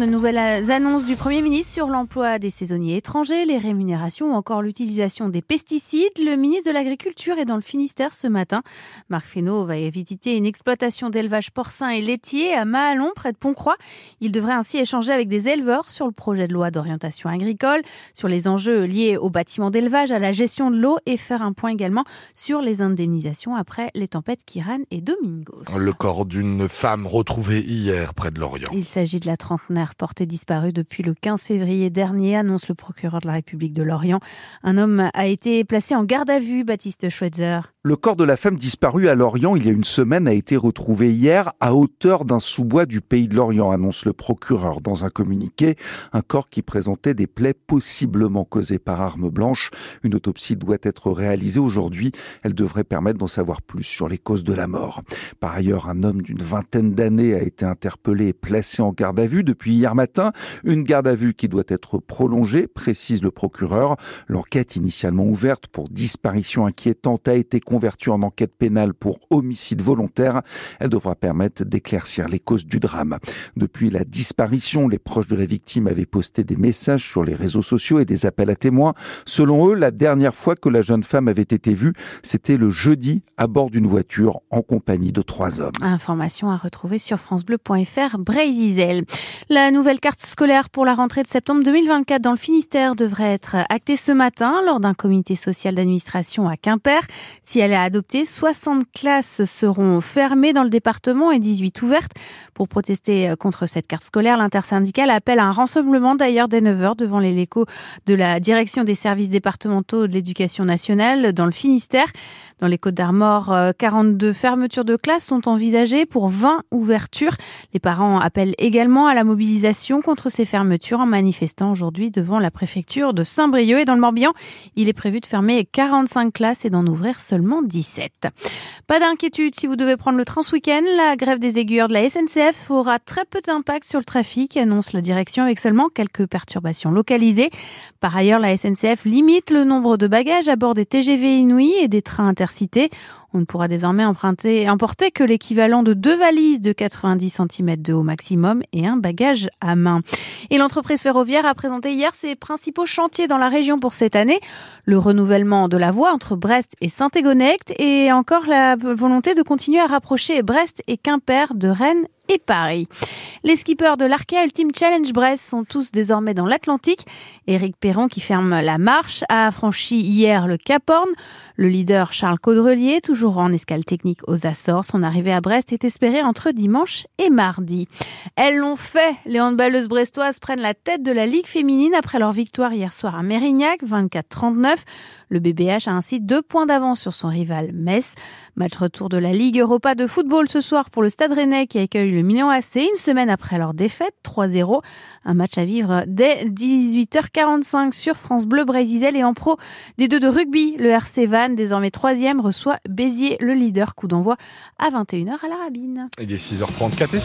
De nouvelles annonces du Premier ministre sur l'emploi des saisonniers étrangers, les rémunérations ou encore l'utilisation des pesticides. Le ministre de l'Agriculture est dans le Finistère ce matin. Marc Fesneau va visiter une exploitation d'élevage porcin et laitier à Mahalon, près de Pontcroix. Il devrait ainsi échanger avec des éleveurs sur le projet de loi d'orientation agricole, sur les enjeux liés au bâtiment d'élevage, à la gestion de l'eau et faire un point également sur les indemnisations après les tempêtes Kiran et Domingos. Le corps d'une femme retrouvée hier près de Lorient. Il s'agit de la trentenaire porté disparu depuis le 15 février dernier, annonce le procureur de la République de Lorient. Un homme a été placé en garde à vue, Baptiste Schweitzer. Le corps de la femme disparue à Lorient il y a une semaine a été retrouvé hier à hauteur d'un sous-bois du pays de Lorient, annonce le procureur dans un communiqué. Un corps qui présentait des plaies possiblement causées par arme blanche. Une autopsie doit être réalisée aujourd'hui. Elle devrait permettre d'en savoir plus sur les causes de la mort. Par ailleurs, un homme d'une vingtaine d'années a été interpellé et placé en garde à vue depuis hier matin. Une garde à vue qui doit être prolongée, précise le procureur. L'enquête initialement ouverte pour disparition inquiétante a été convertie en enquête pénale pour homicide volontaire. Elle devra permettre d'éclaircir les causes du drame. Depuis la disparition, les proches de la victime avaient posté des messages sur les réseaux sociaux et des appels à témoins. Selon eux, la dernière fois que la jeune femme avait été vue, c'était le jeudi à bord d'une voiture en compagnie de trois hommes. Information à retrouver sur francebleu.fr Brésil. La nouvelle carte scolaire pour la rentrée de septembre 2024 dans le Finistère devrait être actée ce matin lors d'un comité social d'administration à Quimper. Si elle est adoptée, 60 classes seront fermées dans le département et 18 ouvertes. Pour protester contre cette carte scolaire, l'intersyndicale appelle à un rassemblement d'ailleurs dès 9h devant les de la direction des services départementaux de l'éducation nationale dans le Finistère. Dans les Côtes d'Armor, 42 fermetures de classes sont envisagées pour 20 ouvertures. Les parents appellent également à la mobilisation contre ces fermetures en manifestant aujourd'hui devant la préfecture de Saint-Brieuc et dans le Morbihan. Il est prévu de fermer 45 classes et d'en ouvrir seulement 17. Pas d'inquiétude si vous devez prendre le train ce week-end. La grève des aiguilleurs de la SNCF aura très peu d'impact sur le trafic, annonce la direction avec seulement quelques perturbations localisées. Par ailleurs, la SNCF limite le nombre de bagages à bord des TGV Inouï et des trains intercités. On ne pourra désormais emprunter, emporter que l'équivalent de deux valises de 90 cm de haut maximum et un bagage à main. Et l'entreprise ferroviaire a présenté hier ses principaux chantiers dans la région pour cette année. Le renouvellement de la voie entre Brest et Saint-Égonecte et encore la volonté de continuer à rapprocher Brest et Quimper de Rennes et Paris. Les skippers de l'Arkea Ultimate Challenge Brest sont tous désormais dans l'Atlantique. Éric Perron, qui ferme la marche, a franchi hier le Cap Horn. Le leader Charles Caudrelier, toujours en escale technique aux Açores, son arrivée à Brest est espérée entre dimanche et mardi. Elles l'ont fait. Les handballeuses brestoises prennent la tête de la Ligue féminine après leur victoire hier soir à Mérignac, 24-39. Le BBH a ainsi deux points d'avance sur son rival Metz. Match retour de la Ligue Europa de football ce soir pour le Stade Rennais qui accueille le Milan AC une semaine après leur défaite 3-0. Un match à vivre dès 18h45 sur France Bleu Brésil et en pro des deux de rugby. Le RC Vannes, désormais troisième, reçoit Béziers, le leader. Coup d'envoi à 21h à la Rabine. Il est 6h34 et